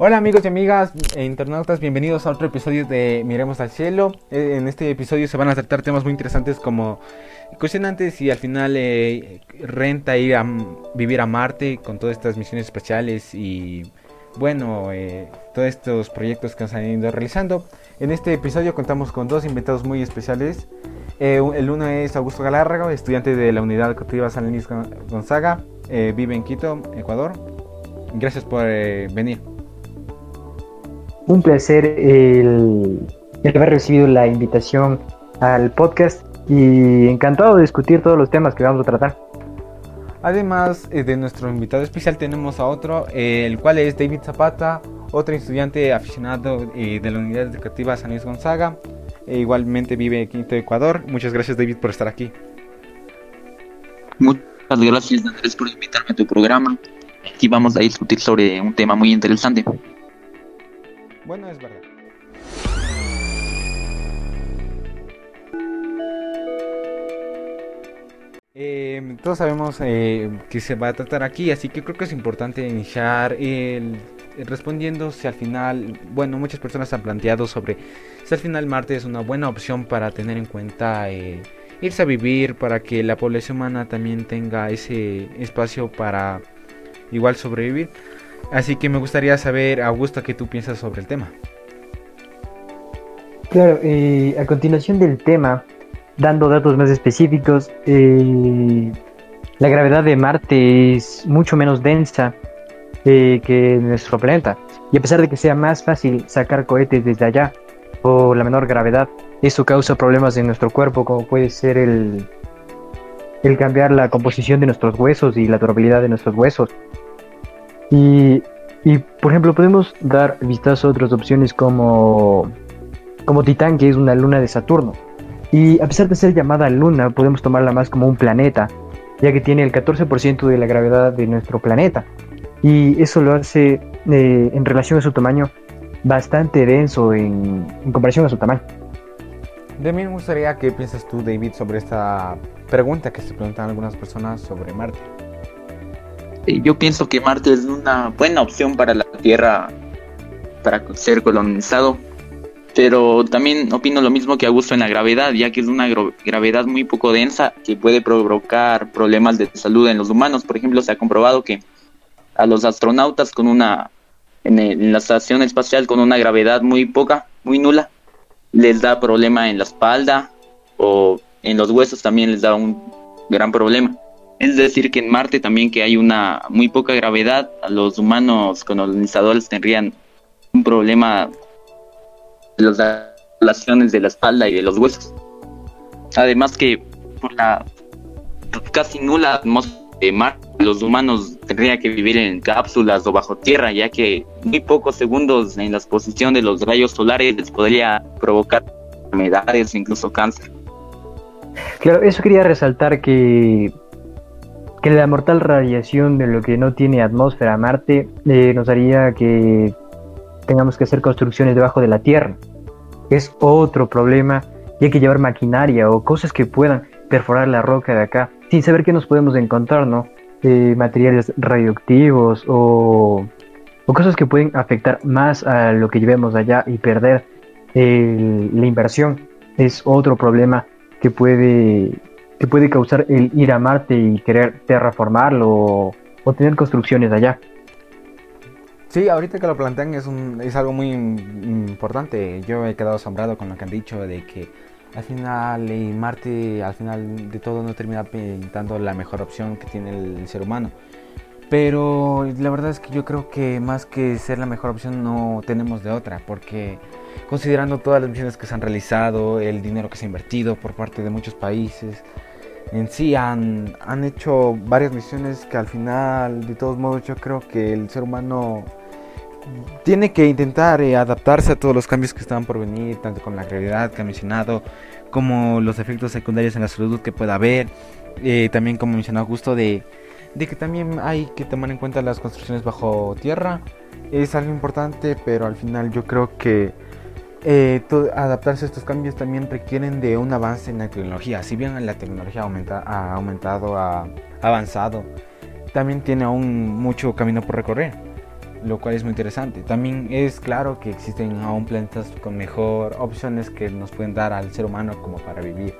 Hola amigos y amigas e internautas, bienvenidos a otro episodio de Miremos al Cielo. Eh, en este episodio se van a tratar temas muy interesantes como cuestionantes y al final eh, renta ir a vivir a Marte con todas estas misiones especiales y bueno, eh, todos estos proyectos que han ido realizando. En este episodio contamos con dos invitados muy especiales. el uno es Augusto Galárraga, estudiante de la Unidad Educativa San Luis Gonzaga, vive en Quito, Ecuador. Gracias por venir un placer el, haber recibido la invitación al podcast y encantado de discutir todos los temas que vamos a tratar. Además eh, de nuestro invitado especial tenemos a otro, el cual es David Zapata, otro estudiante aficionado eh, de la Unidad Educativa San Luis Gonzaga. E igualmente vive en Quinto Ecuador. Muchas gracias David por estar aquí. Muchas gracias Andrés por invitarme a tu programa. Aquí vamos a discutir sobre un tema muy interesante. Bueno, es verdad. Em, todos sabemos eh, que se va a tratar aquí, así que creo que es importante iniciar respondiendo si al final, bueno, muchas personas han planteado sobre si al final Marte es una buena opción para tener en cuenta eh, irse a vivir, para que la población humana también tenga ese espacio para igual sobrevivir. Así que me gustaría saber, Augusto, qué tú piensas sobre el tema. Claro, eh, a continuación del tema, dando datos más específicos, eh, la gravedad de Marte es mucho menos densa eh, que nuestro planeta. Y a pesar de que sea más fácil sacar cohetes desde allá, o la menor gravedad, eso causa problemas en nuestro cuerpo, como puede ser el, el cambiar la composición de nuestros huesos y la durabilidad de nuestros huesos. Y, por ejemplo, podemos dar vistazo a otras opciones como, como Titán, que es una luna de Saturno. Y a pesar de ser llamada luna, podemos tomarla más como un planeta, ya que tiene el 14% de la gravedad de nuestro planeta. Y eso lo hace, eh, en relación a su tamaño, bastante denso en, en comparación a su tamaño. De mí me gustaría que piensas tú, David, sobre esta pregunta que se preguntan algunas personas sobre Marte. Yo pienso que Marte es una buena opción para la Tierra para ser colonizado, pero también opino lo mismo que Augusto en la gravedad, ya que es una gravedad muy poco densa que puede provocar problemas de salud en los humanos. Por ejemplo, se ha comprobado que a los astronautas con una en, la estación espacial con una gravedad muy poca, muy nula, les da problema en la espalda o en los huesos también les da un gran problema. Es decir, que en Marte también que hay una muy poca gravedad, los humanos colonizadores tendrían un problema de las relaciones de la espalda y de los huesos. Además que por la casi nula atmósfera de Marte, los humanos tendrían que vivir en cápsulas o bajo tierra, ya que muy pocos segundos en la exposición de los rayos solares les podría provocar enfermedades, incluso cáncer. Claro, eso quería resaltar que que la mortal radiación de lo que no tiene atmósfera Marte eh, nos haría que tengamos que hacer construcciones debajo de la Tierra. Es otro problema y hay que llevar maquinaria o cosas que puedan perforar la roca de acá sin saber qué nos podemos encontrar, ¿no? Eh, materiales radioactivos o, o, cosas que pueden afectar más a lo que llevemos allá y perder la inversión. Es otro problema que puede que puede causar el ir a Marte y querer terraformarlo o, tener construcciones allá. Sí, ahorita que lo plantean es, un, es algo muy importante. Yo he quedado asombrado con lo que han dicho de que al final y Marte al final de todo no termina pintando la mejor opción que tiene el, ser humano. Pero la verdad es que yo creo que más que ser la mejor opción no tenemos de otra, porque considerando todas las misiones que se han realizado, el dinero que se ha invertido por parte de muchos países, en sí han, han hecho varias misiones que al final, de todos modos, yo creo que el ser humano tiene que intentar eh, adaptarse a todos los cambios que están por venir, tanto con la gravedad que ha mencionado, como los efectos secundarios en la salud que pueda haber. Eh, también, como mencionó Augusto, de, de que también hay que tomar en cuenta las construcciones bajo tierra. Es algo importante, pero al final yo creo que eh, adaptarse a estos cambios también requieren de un avance en la tecnología. Si bien la tecnología aumenta, ha aumentado, ha avanzado, también tiene aún mucho camino por recorrer. lo cual es muy interesante. También es claro que existen aún planetas con mejor opciones que nos pueden dar al ser humano como para vivir.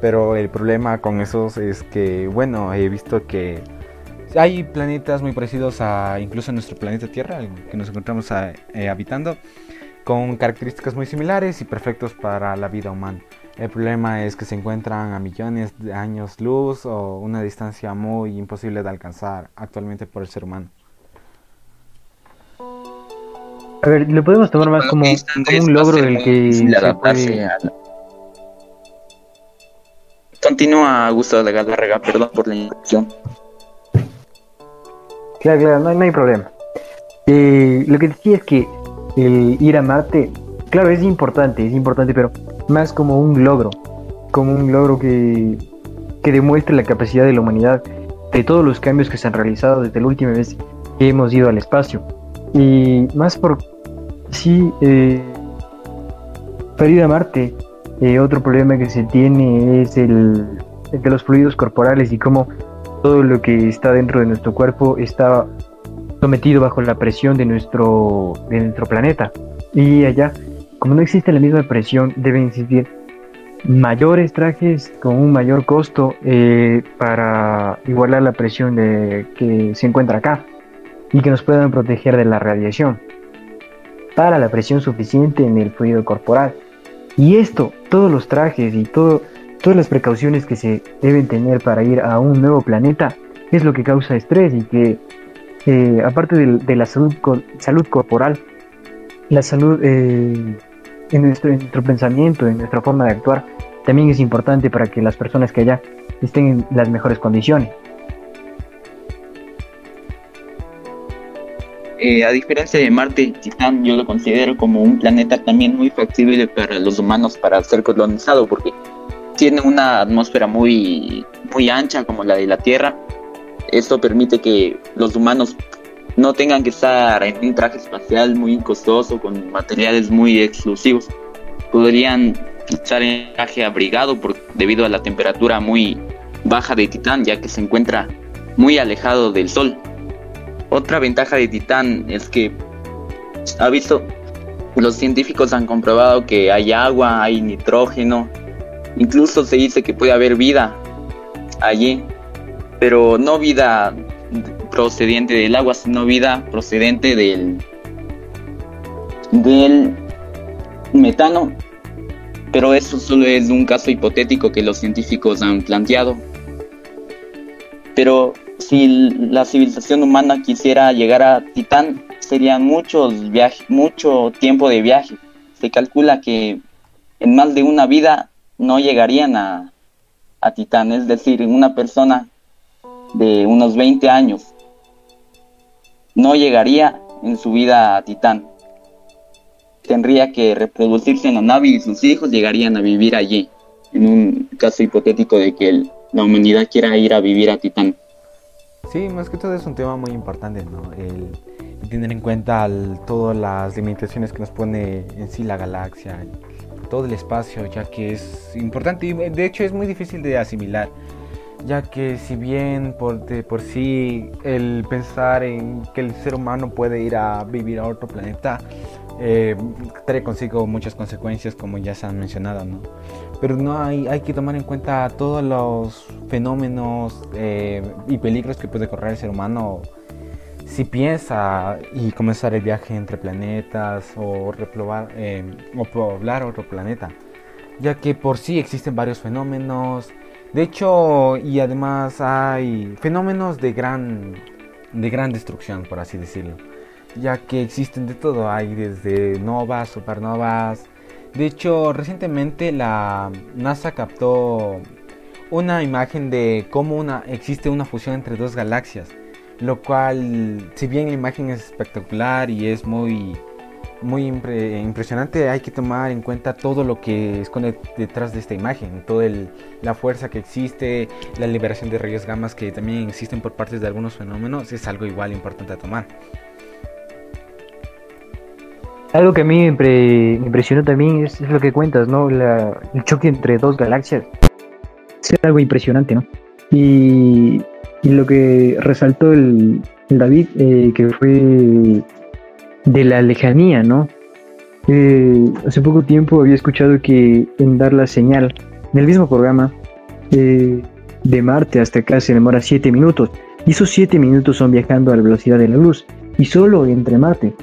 Pero el problema con esos es que, bueno, he visto que hay planetas muy parecidos a incluso nuestro planeta Tierra, que nos encontramos eh, habitando, con características muy similares y perfectos para la vida humana. El problema es que se encuentran a millones de años luz o una distancia muy imposible de alcanzar actualmente por el ser humano. A ver, lo podemos tomar más como, un logro del que se puede... Continúa, Gustavo de Galarraga, perdón por la interrupción. Claro, claro, no, hay problema. Eh, lo que decía es que el ir a Marte, claro, es importante, es importante, pero más como un logro, como un logro que, que demuestre la capacidad de la humanidad de todos los cambios que se han realizado desde la última vez que hemos ido al espacio. Y más por sí, eh, para ir a Marte, eh, otro problema que se tiene es el, el de los fluidos corporales y cómo todo lo que está dentro de nuestro cuerpo está sometido bajo la presión de nuestro, de nuestro planeta. Y allá, como no existe la misma presión, deben existir mayores trajes con un mayor costo eh, para igualar la presión de, que se encuentra acá y que nos puedan proteger de la radiación para la presión suficiente en el fluido corporal. Y esto, todos los trajes y todo, todas las precauciones que se deben tener para ir a un nuevo planeta es lo que causa estrés y que eh, aparte de, la salud, salud corporal, la salud eh, en, nuestro, en nuestro pensamiento, en nuestra forma de actuar, también es importante para que las personas que allá estén en las mejores condiciones. Eh, a diferencia de Marte, Titán yo lo considero como un planeta también muy factible para los humanos para ser colonizado, porque tiene una atmósfera muy, muy ancha como la de la Tierra. Esto permite que los humanos no tengan que estar en un traje espacial muy costoso con materiales muy exclusivos. Podrían estar en traje abrigado por, debido a la temperatura muy baja de Titán, ya que se encuentra muy alejado del Sol. Otra ventaja de Titán es que ha visto, los científicos han comprobado que hay agua, hay nitrógeno, Incluso se dice que puede haber vida allí, pero no vida procedente del agua, sino vida procedente del, del metano. Pero eso solo es un caso hipotético que los científicos han planteado. Pero si la civilización humana quisiera llegar a Titán, serían muchos viajes, mucho tiempo de viaje. Se calcula que en más de una vida no llegarían a, a Titán, es decir, una persona de unos 20 años no llegaría en su vida a Titán. Tendría que reproducirse en la nave y sus hijos llegarían a vivir allí, en un caso hipotético de que la humanidad quiera ir a vivir a Titán. Sí, más que todo es un tema muy importante, ¿no? El, tener en cuenta todas las limitaciones que nos pone en sí la galaxia, todo el espacio, ya que es importante y de hecho es muy difícil de asimilar, ya que si bien por, de, por sí el pensar en que el ser humano puede ir a vivir a otro planeta eh, trae consigo muchas consecuencias como ya se han mencionado, ¿no? Pero no hay, hay que tomar en cuenta todos los fenómenos eh, y peligros que puede correr el ser humano si piensa y comenzar el viaje entre planetas o replobar eh, o poblar otro planeta, ya que por sí existen varios fenómenos. De hecho, y además hay fenómenos de gran de gran destrucción, por así decirlo, ya que existen de todo, hay desde novas, supernovas. De hecho, recientemente la NASA captó una imagen de cómo una existe una fusión entre dos galaxias lo cual, si bien la imagen es espectacular y es muy, muy impresionante, hay que tomar en cuenta todo lo que esconde detrás de esta imagen, toda la fuerza que existe, la liberación de rayos gamas que también existen por parte de algunos fenómenos, es algo igual importante a tomar. Algo que a mí me, impresionó también es, lo que cuentas, ¿no? el choque entre dos galaxias. Es algo impresionante, ¿no? Y Y lo que resaltó el, David, eh, que fue de la lejanía, ¿no? Eh, hace poco tiempo había escuchado que en dar la señal en el mismo programa eh, de Marte hasta acá se demora 7 minutos. Y esos 7 minutos son viajando a la velocidad de la luz. Y solo entre Marte.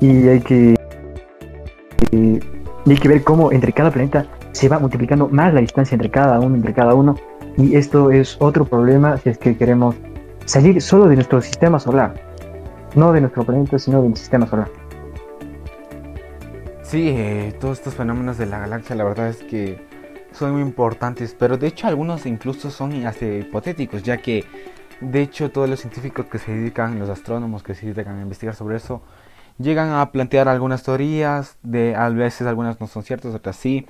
Y hay que, hay que ver cómo entre cada planeta se va multiplicando más la distancia entre cada uno, entre cada uno. Y esto es otro problema si es que queremos salir solo de nuestro sistema solar. No de nuestro planeta, sino del sistema solar. Sí, eh, todos estos fenómenos de la galaxia, la verdad es que son muy importantes, pero de hecho algunos incluso son hasta hipotéticos, ya que de hecho todos los científicos que se dedican, los astrónomos que se dedican a investigar sobre eso, llegan a plantear algunas teorías, de a veces algunas no son ciertas, otras sí,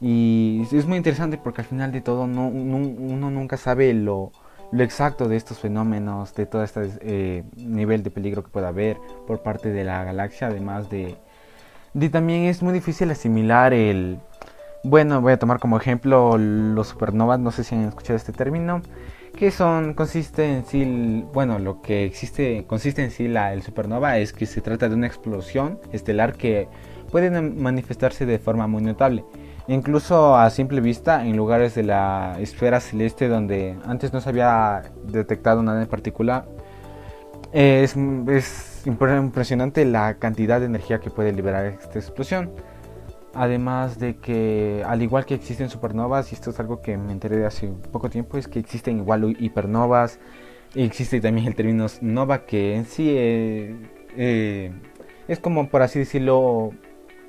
y es muy interesante porque al final de todo no, uno nunca sabe lo, lo, exacto de estos fenómenos, de todo este eh, nivel de peligro que pueda haber por parte de la galaxia, además de, de también es muy difícil asimilar el... Bueno, voy a tomar como ejemplo los supernovas, no sé si han escuchado este término, que son, consiste en sí, bueno, lo que existe, consiste en sí la, el supernova es que se trata de una explosión estelar que puede manifestarse de forma muy notable. Incluso a simple vista, en lugares de la esfera celeste donde antes no se había detectado nada en particular, es, es impresionante la cantidad de energía que puede liberar esta explosión. Además de que, al igual que existen supernovas, y esto es algo que me enteré de hace poco tiempo, es que existen igual hipernovas, existe también el término nova, que en sí eh, eh, es como, por así decirlo,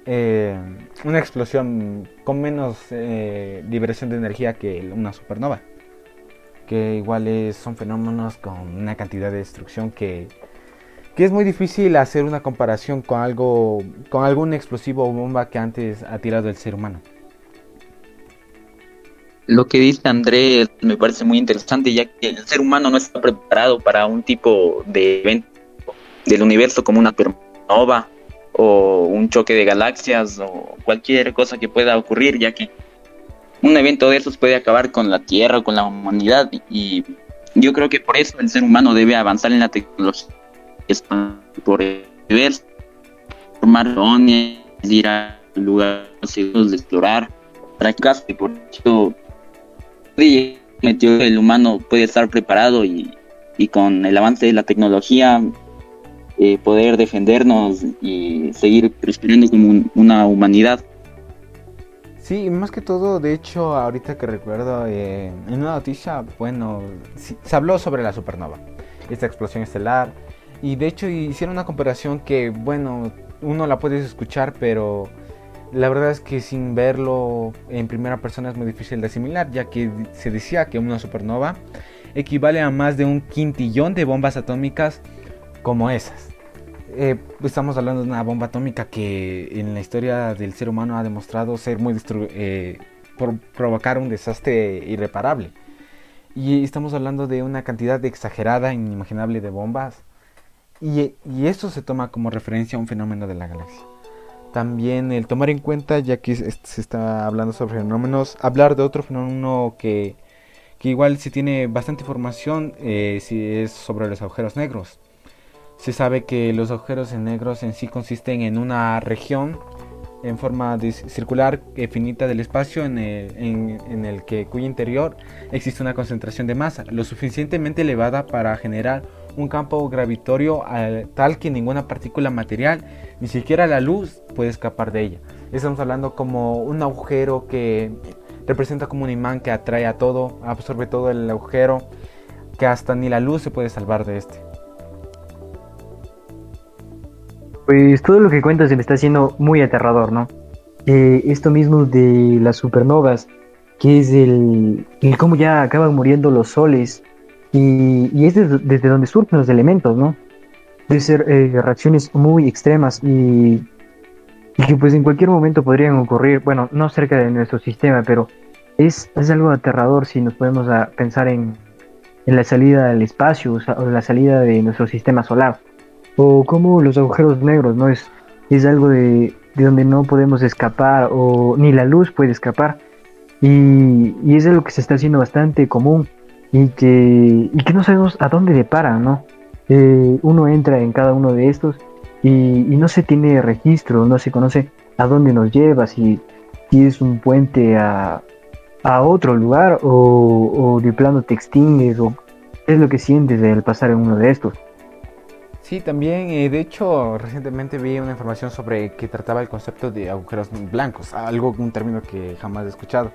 eh, una explosión con menos eh, liberación de energía que una supernova. Que igual son fenómenos con una cantidad de destrucción que, que, es muy difícil hacer una comparación con algo, con algún explosivo o bomba que antes ha tirado el ser humano. Lo que dice Andrés me parece muy interesante, ya que el ser humano no está preparado para un tipo de evento del universo como una supernova o un choque de galaxias o cualquier cosa que pueda ocurrir, ya que un evento de esos puede acabar con la Tierra con la humanidad. Y yo creo que por eso el ser humano debe avanzar en la tecnología. Por ver formar ir a lugares seguros de explorar para que por eso el humano puede estar preparado y, y con el avance de la tecnología eh, poder defendernos y seguir prosperando como una humanidad. Sí, más que todo, de hecho, ahorita que recuerdo, eh, en una noticia, bueno, se habló sobre la supernova, esta explosión estelar, y de hecho hicieron una comparación que, bueno, uno la puede escuchar, pero la verdad es que sin verlo en primera persona es muy difícil de asimilar, ya que se decía que una supernova equivale a más de un quintillón de bombas atómicas como esas. Eh, estamos hablando de una bomba atómica que en la historia del ser humano ha demostrado ser muy eh, por provocar un desastre irreparable. Y estamos hablando de una cantidad exagerada, inimaginable de bombas. Y, y esto se toma como referencia a un fenómeno de la galaxia. También el tomar en cuenta, ya que se está hablando sobre fenómenos, hablar de otro fenómeno que, igual si tiene bastante información, eh, si es sobre los agujeros negros. Se sabe que los agujeros negros en sí consisten en una región en forma circular finita del espacio en el, que cuyo interior existe una concentración de masa lo suficientemente elevada para generar un campo gravitorio tal que ninguna partícula material, ni siquiera la luz, puede escapar de ella. Estamos hablando como un agujero que representa como un imán que atrae a todo, absorbe todo el agujero, que hasta ni la luz se puede salvar de este. Pues todo lo que cuentas se me está haciendo muy aterrador, ¿no? Eh, esto mismo de las supernovas, que es el, cómo ya acaban muriendo los soles, y, es desde, donde surgen los elementos, ¿no? De ser eh, reacciones muy extremas y, que pues en cualquier momento podrían ocurrir, bueno, no cerca de nuestro sistema, pero es, es algo aterrador si nos podemos pensar en, en la salida del espacio o la salida de nuestro sistema solar o como los agujeros negros, ¿no? Es, es algo de, donde no podemos escapar o ni la luz puede escapar. Y, y, es algo que se está haciendo bastante común y que, y que no sabemos a dónde depara, ¿no? Eh, uno entra en cada uno de estos y, no se tiene registro, no se conoce a dónde nos lleva, si, si es un puente a, a otro lugar o, de plano te extingues o es lo que sientes al pasar en uno de estos. Sí, también, eh, de hecho, recientemente vi una información sobre que trataba el concepto de agujeros blancos, algo, un término que jamás he escuchado.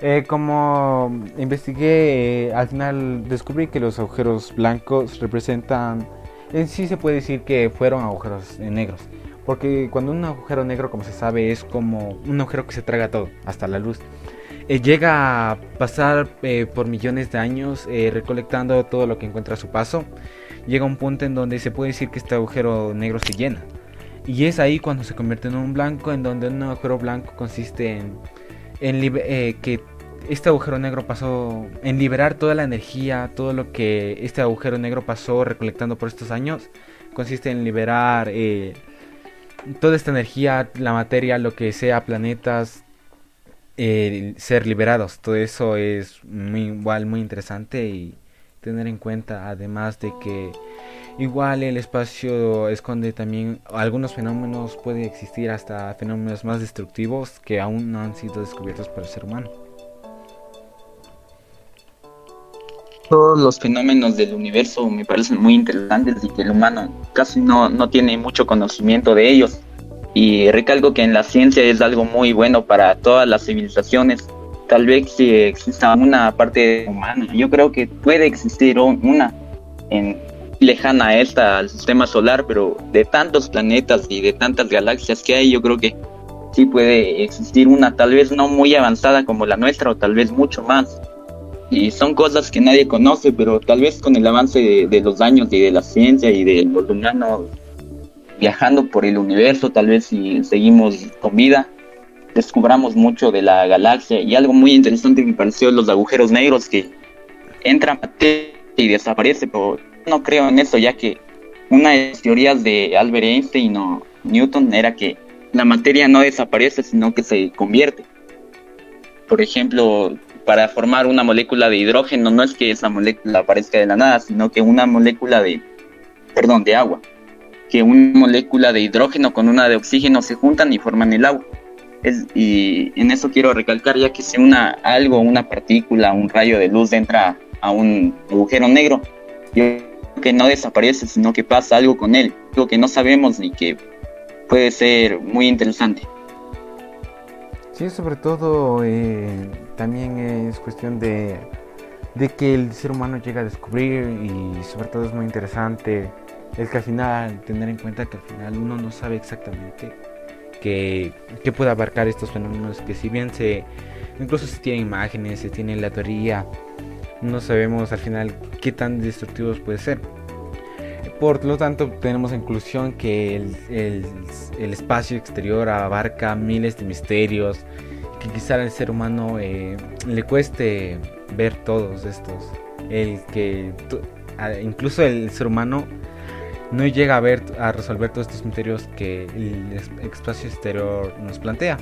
Eh, como investigué, eh, al final descubrí que los agujeros blancos representan, en sí se puede decir que fueron agujeros negros, porque cuando un agujero negro, como se sabe, es como un agujero que se traga todo, hasta la luz. llega a pasar por millones de años recolectando todo lo que encuentra a su paso llega un punto en donde se puede decir que este agujero negro se llena. Y es ahí cuando se convierte en un blanco, en donde un agujero blanco consiste en, eh, que este agujero negro pasó en liberar toda la energía, todo lo que este agujero negro pasó recolectando por estos años, consiste en liberar eh, toda esta energía, la materia, lo que sea, planetas, eh, ser liberados. Todo eso es muy, igual muy interesante y tener en cuenta, además de que igual el espacio esconde también algunos fenómenos, puede existir hasta fenómenos más destructivos que aún no han sido descubiertos por el ser humano. Todos los fenómenos del universo me parecen muy interesantes y que el humano casi no, no tiene mucho conocimiento de ellos. Y recalco que en la ciencia es algo muy bueno para todas las civilizaciones tal vez si exista una parte humana. Yo creo que puede existir una en lejana esta al sistema solar, pero de tantos planetas y de tantas galaxias que hay, yo creo que sí puede existir una, tal vez no muy avanzada como la nuestra, o tal vez mucho más. Y son cosas que nadie conoce, pero tal vez con el avance de, de los años y de la ciencia y de los humanos viajando por el universo, tal vez si seguimos con vida, descubramos mucho de la galaxia y algo muy interesante me pareció los agujeros negros que entran y desaparece, pero no creo en eso ya que una de las teorías de Albert Einstein o Newton era que la materia no desaparece sino que se convierte. Por ejemplo, para formar una molécula de hidrógeno no es que esa molécula aparezca de la nada, sino que una molécula de, perdón, de agua, que una molécula de hidrógeno con una de oxígeno se juntan y forman el agua y en eso quiero recalcar, ya que si una, algo, una partícula, un rayo de luz entra a un agujero negro, yo creo que no desaparece, sino que pasa algo con él, algo que no sabemos y que puede ser muy interesante. Sí, sobre todo eh, también es cuestión de, de que el ser humano llega a descubrir y sobre todo es muy interesante el que al final, tener en cuenta que al final uno no sabe exactamente que, pueda abarcar estos fenómenos que si bien se incluso se tienen imágenes, se tiene la teoría, no sabemos al final qué tan destructivos puede ser. Por lo tanto, tenemos en conclusión que el, espacio exterior abarca miles de misterios, que quizá al ser humano eh, le cueste ver todos estos. El que incluso el ser humano no llega a ver a resolver todos estos misterios que el espacio exterior nos plantea.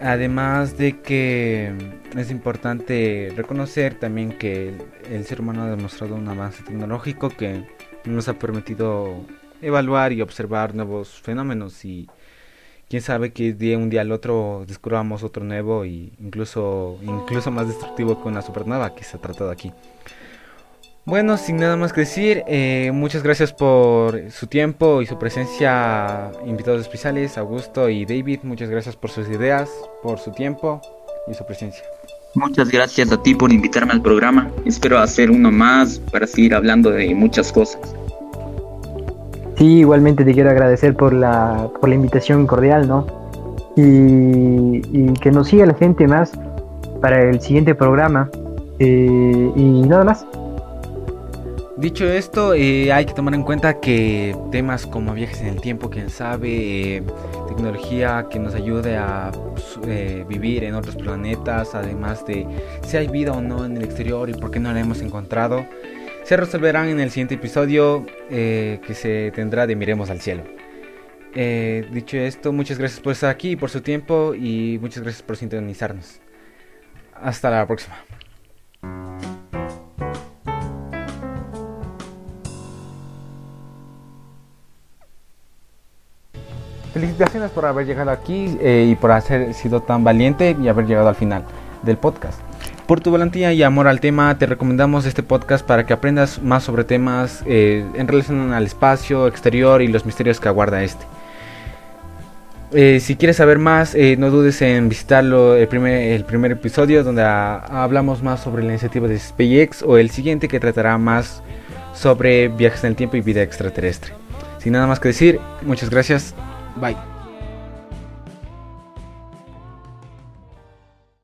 Además de que es importante reconocer también que el, ser humano ha demostrado un avance tecnológico que nos ha permitido evaluar y observar nuevos fenómenos y quién sabe que de un día al otro descubramos otro nuevo y incluso incluso más destructivo que una supernova que se ha tratado aquí. Bueno, sin nada más que decir, eh, muchas gracias por su tiempo y su presencia, invitados especiales, Augusto y David, muchas gracias por sus ideas, por su tiempo y su presencia. Muchas gracias a ti por invitarme al programa, espero hacer uno más para seguir hablando de muchas cosas. Sí, igualmente te quiero agradecer por la, por la invitación cordial, ¿no? Y, que nos siga la gente más para el siguiente programa. Eh, y nada más. Dicho esto, eh, hay que tomar en cuenta que temas como viajes en el tiempo, quién sabe, eh, tecnología que nos ayude a eh, vivir en otros planetas, además de si hay vida o no en el exterior y por qué no la hemos encontrado, se resolverán en el siguiente episodio que se tendrá de Miremos al Cielo. dicho esto, muchas gracias por estar aquí, por su tiempo y muchas gracias por sintonizarnos. Hasta la próxima. Felicitaciones por haber llegado aquí eh, y por haber sido tan valiente y haber llegado al final del podcast. Por tu valentía y amor al tema, te recomendamos este podcast para que aprendas más sobre temas eh, en relación al espacio exterior y los misterios que aguarda este. Eh, si quieres saber más, eh, no dudes en visitarlo el primer, el primer episodio donde hablamos más sobre la iniciativa de SpaceX o el siguiente que tratará más sobre viajes en el tiempo y vida extraterrestre. Sin nada más que decir, muchas gracias. Bye.